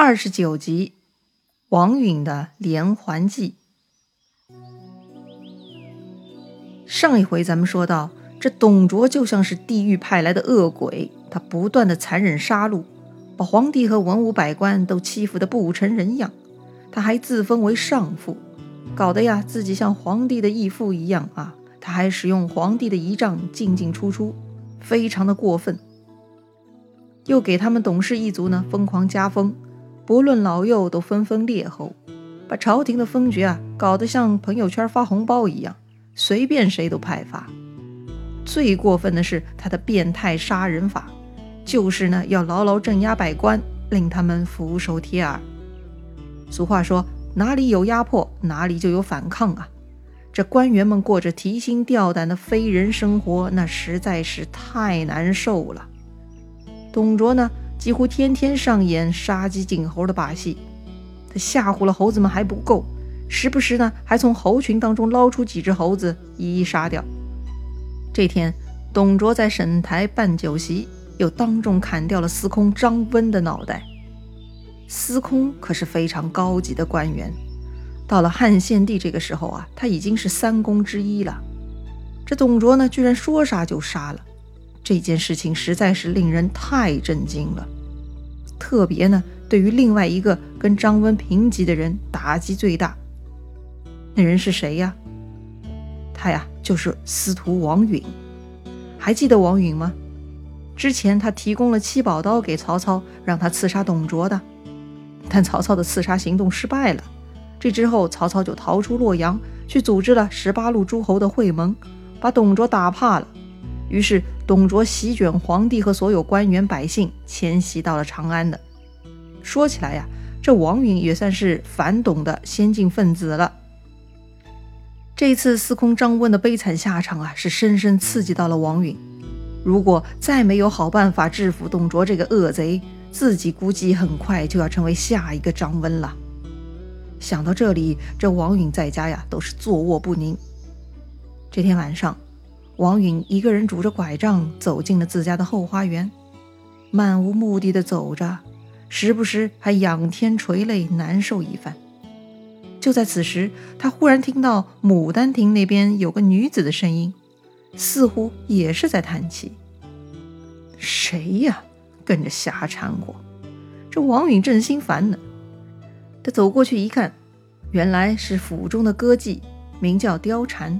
二十九集，王允的连环计。上一回咱们说到，这董卓就像是地狱派来的恶鬼，他不断的残忍杀戮，把皇帝和文武百官都欺负的不成人样。他还自封为上父，搞得呀自己像皇帝的义父一样啊。他还使用皇帝的仪仗进进出出，非常的过分。又给他们董氏一族呢疯狂加封。不论老幼，都纷纷列侯，把朝廷的封爵啊搞得像朋友圈发红包一样，随便谁都派发。最过分的是他的变态杀人法，就是呢要牢牢镇压百官，令他们俯首帖耳。俗话说，哪里有压迫，哪里就有反抗啊！这官员们过着提心吊胆的非人生活，那实在是太难受了。董卓呢？几乎天天上演杀鸡儆猴的把戏，他吓唬了猴子们还不够，时不时呢还从猴群当中捞出几只猴子一一杀掉。这天，董卓在沈台办酒席，又当众砍掉了司空张温的脑袋。司空可是非常高级的官员，到了汉献帝这个时候啊，他已经是三公之一了。这董卓呢，居然说杀就杀了。这件事情实在是令人太震惊了，特别呢，对于另外一个跟张温平级的人打击最大。那人是谁呀？他呀，就是司徒王允。还记得王允吗？之前他提供了七宝刀给曹操，让他刺杀董卓的。但曹操的刺杀行动失败了。这之后，曹操就逃出洛阳，去组织了十八路诸侯的会盟，把董卓打怕了。于是，董卓席卷皇帝和所有官员百姓，迁徙到了长安的。说起来呀，这王允也算是反董的先进分子了。这次司空张温的悲惨下场啊，是深深刺激到了王允。如果再没有好办法制服董卓这个恶贼，自己估计很快就要成为下一个张温了。想到这里，这王允在家呀，都是坐卧不宁。这天晚上。王允一个人拄着拐杖走进了自家的后花园，漫无目的的走着，时不时还仰天垂泪，难受一番。就在此时，他忽然听到牡丹亭那边有个女子的声音，似乎也是在叹气。谁呀？跟着瞎掺和！这王允正心烦呢，他走过去一看，原来是府中的歌妓，名叫貂蝉。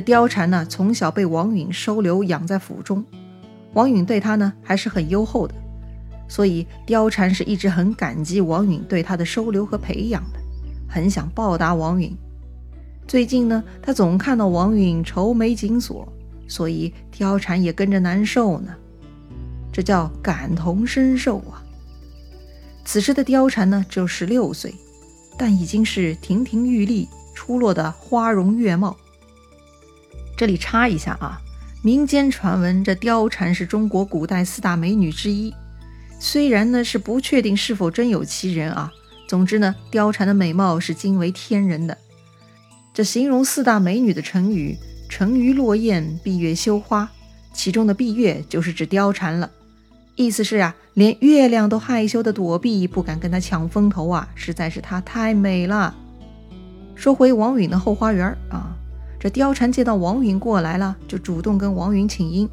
这貂蝉呢，从小被王允收留养在府中，王允对她呢还是很优厚的，所以貂蝉是一直很感激王允对她的收留和培养的，很想报答王允。最近呢，她总看到王允愁眉紧锁，所以貂蝉也跟着难受呢。这叫感同身受啊。此时的貂蝉呢，只有十六岁，但已经是亭亭玉立、出落的花容月貌。这里插一下啊，民间传闻这貂蝉是中国古代四大美女之一，虽然呢是不确定是否真有其人啊，总之呢，貂蝉的美貌是惊为天人的。这形容四大美女的成语“沉鱼落雁，闭月羞花”，其中的闭月就是指貂蝉了，意思是啊，连月亮都害羞的躲避，不敢跟她抢风头啊，实在是她太美了。说回王允的后花园啊。这貂蝉见到王允过来了，就主动跟王允请缨，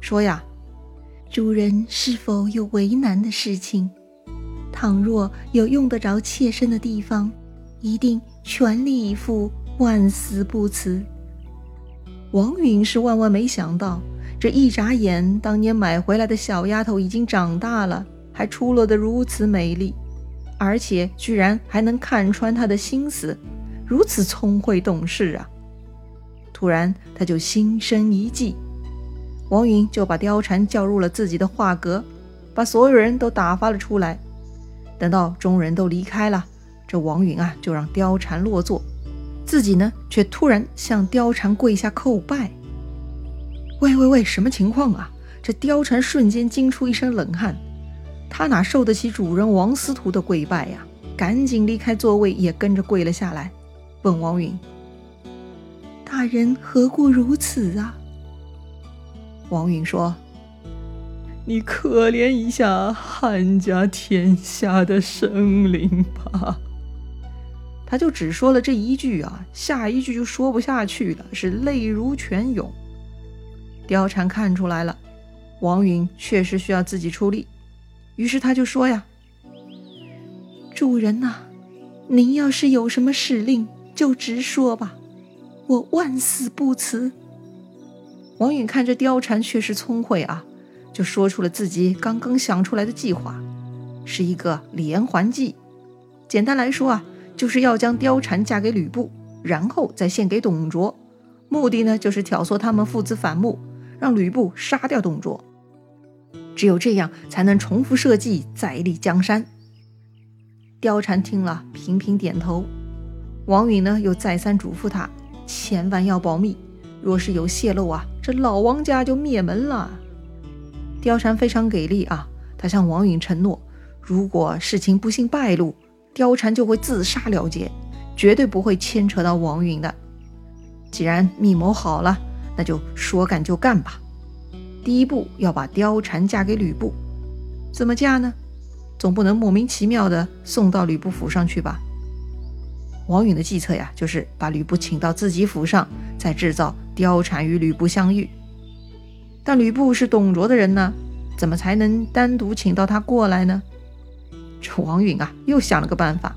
说呀：“主人是否有为难的事情？倘若有用得着妾身的地方，一定全力以赴，万死不辞。”王允是万万没想到，这一眨眼，当年买回来的小丫头已经长大了，还出落得如此美丽，而且居然还能看穿他的心思，如此聪慧懂事啊！突然，他就心生一计，王允就把貂蝉叫入了自己的画阁，把所有人都打发了出来。等到众人都离开了，这王允啊就让貂蝉落座，自己呢却突然向貂蝉跪下叩拜。喂喂喂，什么情况啊？这貂蝉瞬间惊出一身冷汗，他哪受得起主人王司徒的跪拜呀？赶紧离开座位，也跟着跪了下来，问王允。大人何故如此啊？王允说：“你可怜一下汉家天下的生灵吧。他就只说了这一句啊，下一句就说不下去了，是泪如泉涌。貂蝉看出来了，王允确实需要自己出力，于是他就说呀：“主人呐，您要是有什么使令，就直说吧，我万死不辞。”王允看着貂蝉确实聪慧啊，就说出了自己刚刚想出来的计划，是一个连环计。简单来说啊。就是要将貂蝉嫁给吕布，然后再献给董卓，目的呢就是挑唆他们父子反目，让吕布杀掉董卓。只有这样，才能重复设计，再立江山。貂蝉听了，频频点头。王允呢，又再三嘱咐他，千万要保密，若是有泄露啊，这老王家就灭门了。貂蝉非常给力啊，他向王允承诺，如果事情不幸败露。貂蝉就会自杀了结，绝对不会牵扯到王允的。既然密谋好了，那就说干就干吧。第一步要把貂蝉嫁给吕布，怎么嫁呢？总不能莫名其妙的送到吕布府上去吧？王允的计策呀，就是把吕布请到自己府上，再制造貂蝉与吕布相遇。但吕布是董卓的人呢，怎么才能单独请到他过来呢？这王允啊，又想了个办法。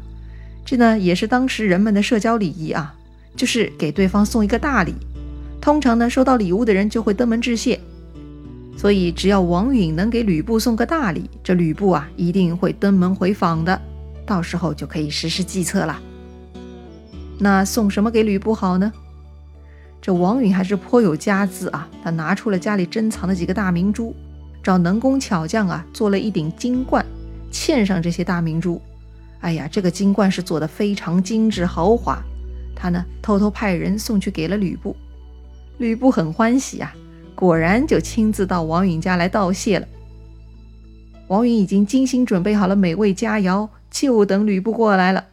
这呢，也是当时人们的社交礼仪啊，就是给对方送一个大礼。通常呢，收到礼物的人就会登门致谢。所以，只要王允能给吕布送个大礼，这吕布啊，一定会登门回访的。到时候就可以实施计策了。那送什么给吕布好呢？这王允还是颇有家资啊，他拿出了家里珍藏的几个大明珠，找能工巧匠啊，做了一顶金冠。嵌上这些大明珠，哎呀，这个金冠是做的非常精致豪华。他呢，偷偷派人送去给了吕布。吕布很欢喜啊，果然就亲自到王允家来道谢了。王允已经精心准备好了美味佳肴，就等吕布过来了。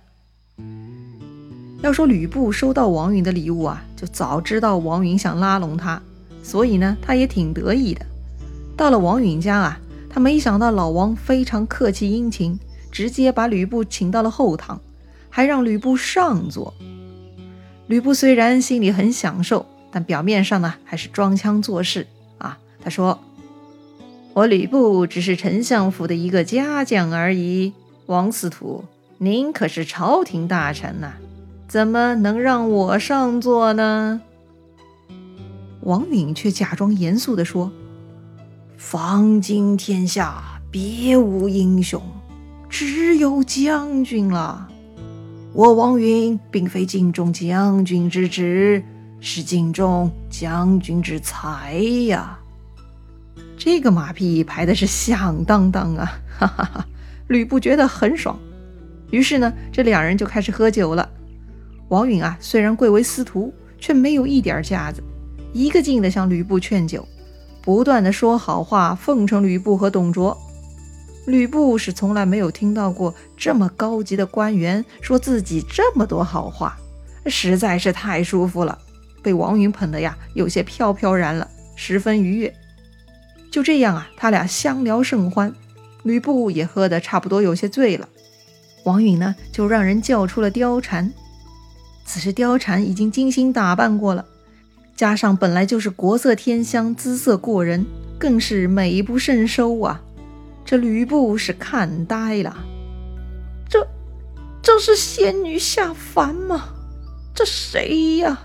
要说吕布收到王允的礼物啊，就早知道王允想拉拢他，所以呢，他也挺得意的。到了王允家啊。他没想到老王非常客气殷勤，直接把吕布请到了后堂，还让吕布上座。吕布虽然心里很享受，但表面上呢还是装腔作势啊。他说：“我吕布只是丞相府的一个家将而已，王司徒，您可是朝廷大臣呐，怎么能让我上座呢？”王允却假装严肃地说。方今天下别无英雄，只有将军了。我王允并非敬重将军之职，是敬重将军之才呀。这个马屁拍的是响当当啊！哈哈哈，吕布觉得很爽。于是呢，这两人就开始喝酒了。王允啊，虽然贵为司徒，却没有一点架子，一个劲的向吕布劝酒。不断的说好话，奉承吕布和董卓。吕布是从来没有听到过这么高级的官员说自己这么多好话，实在是太舒服了，被王允捧得呀，有些飘飘然了，十分愉悦。就这样啊，他俩相聊甚欢，吕布也喝得差不多有些醉了。王允呢，就让人叫出了貂蝉。此时貂蝉已经精心打扮过了。加上本来就是国色天香、姿色过人，更是美不胜收啊！这吕布是看呆了，这这是仙女下凡吗？这谁呀？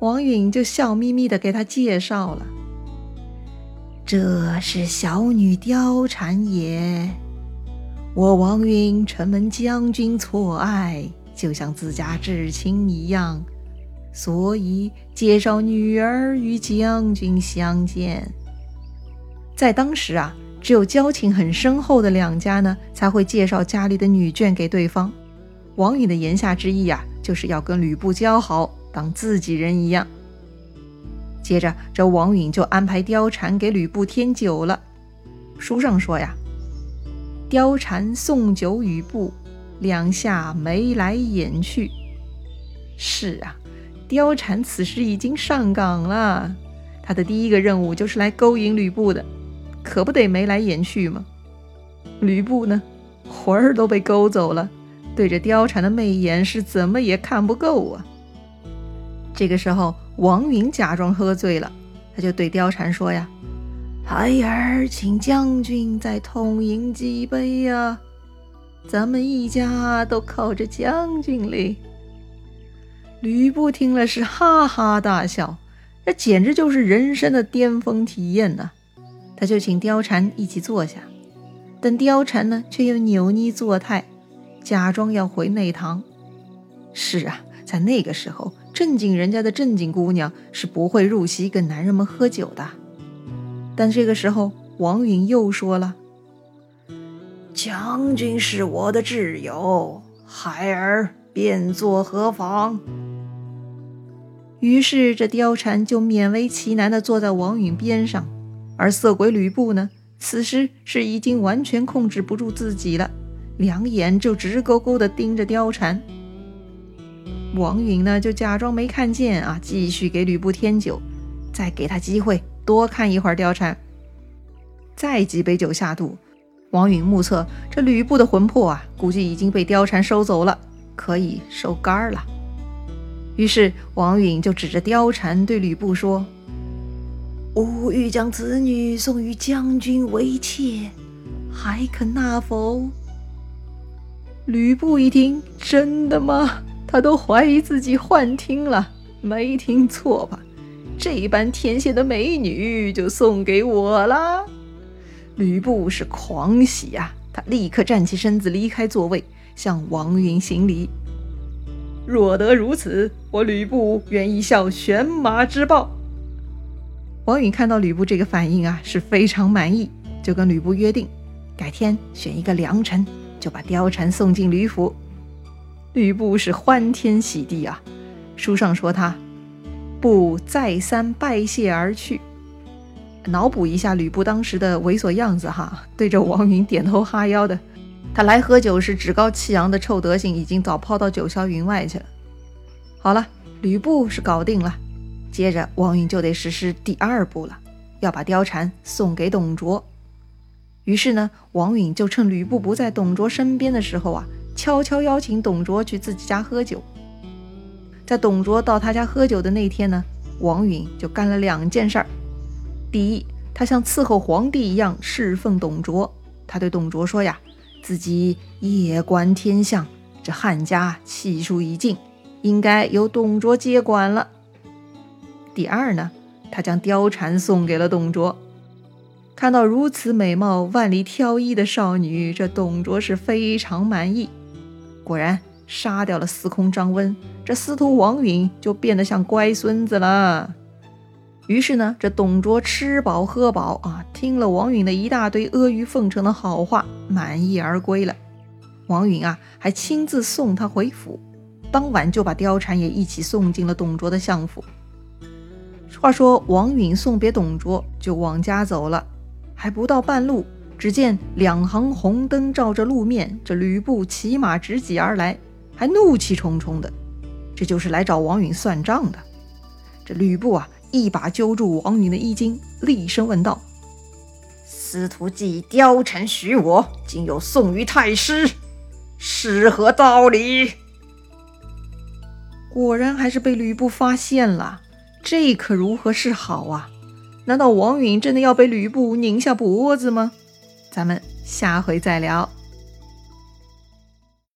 王允就笑眯眯的给他介绍了：“这是小女貂蝉也，我王允承蒙将军错爱，就像自家至亲一样。”所以介绍女儿与将军相见。在当时啊，只有交情很深厚的两家呢，才会介绍家里的女眷给对方。王允的言下之意啊，就是要跟吕布交好，当自己人一样。接着，这王允就安排貂蝉给吕布添酒了。书上说呀，貂蝉送酒与布，两下眉来眼去。是啊。貂蝉此时已经上岗了，他的第一个任务就是来勾引吕布的。可不得眉来眼去吗？吕布呢，魂儿都被勾走了，对着貂蝉的媚眼是怎么也看不够啊。这个时候，王允假装喝醉了，他就对貂蝉说呀：“孩儿请将军再痛饮几杯呀，咱们一家都靠着将军哩。”吕布听了是哈哈大笑，这简直就是人生的巅峰体验呐！他就请貂蝉一起坐下，但貂蝉呢却又扭捏作态，假装要回内堂。是啊，在那个时候，正经人家的正经姑娘是不会入席跟男人们喝酒的。但这个时候，王允又说了：“将军是我的挚友，孩儿便作何妨？”于是，这貂蝉就勉为其难地坐在王允边上，而色鬼吕布呢，此时是已经完全控制不住自己了，两眼就直勾勾地盯着貂蝉。王允呢，就假装没看见啊，继续给吕布添酒，再给他机会多看一会儿貂蝉。再几杯酒下肚，王允目测这吕布的魂魄啊，估计已经被貂蝉收走了，可以收杆了。于是王允就指着貂蝉对吕布说：“吾欲将此女送与将军为妾，还肯纳否？”吕布一听，真的吗？他都怀疑自己幻听了，没听错吧？这般天仙的美女就送给我了。吕布是狂喜呀，他立刻站起身子，离开座位，向王允行礼。若得如此，我吕布愿意效犬马之报。王允看到吕布这个反应啊，是非常满意，就跟吕布约定，改天选一个良辰，就把貂蝉送进吕府。吕布是欢天喜地啊，书上说他不再三拜谢而去。脑补一下吕布当时的猥琐样子哈，对着王允点头哈腰的。他来喝酒时趾高气扬的臭德行，已经早抛到九霄云外去了。好了，吕布是搞定了，接着王允就得实施第二步了，要把貂蝉送给董卓。于是呢，王允就趁吕布不在董卓身边的时候啊，悄悄邀请董卓去自己家喝酒。在董卓到他家喝酒的那天呢，王允就干了两件事儿。第一，他像伺候皇帝一样侍奉董卓，他对董卓说呀。自己夜观天象，这汉家气数已尽，应该由董卓接管了。第二呢，他将貂蝉送给了董卓。看到如此美貌、万里挑一的少女，这董卓是非常满意。果然，杀掉了司空张温，这司徒王允就变得像乖孙子了。于是呢，这董卓吃饱喝饱啊，听了王允的一大堆阿谀奉承的好话，满意而归了。王允啊，还亲自送他回府，当晚就把貂蝉也一起送进了董卓的相府。话说王允送别董卓，就往家走了，还不到半路，只见两行红灯照着路面，这吕布骑马直挤而来，还怒气冲冲的，这就是来找王允算账的。这吕布啊。一把揪住王允的衣襟，厉声问道：“司徒既貂蝉许我，今又送于太师，是何道理？”果然还是被吕布发现了，这可如何是好啊？难道王允真的要被吕布拧下脖子吗？咱们下回再聊。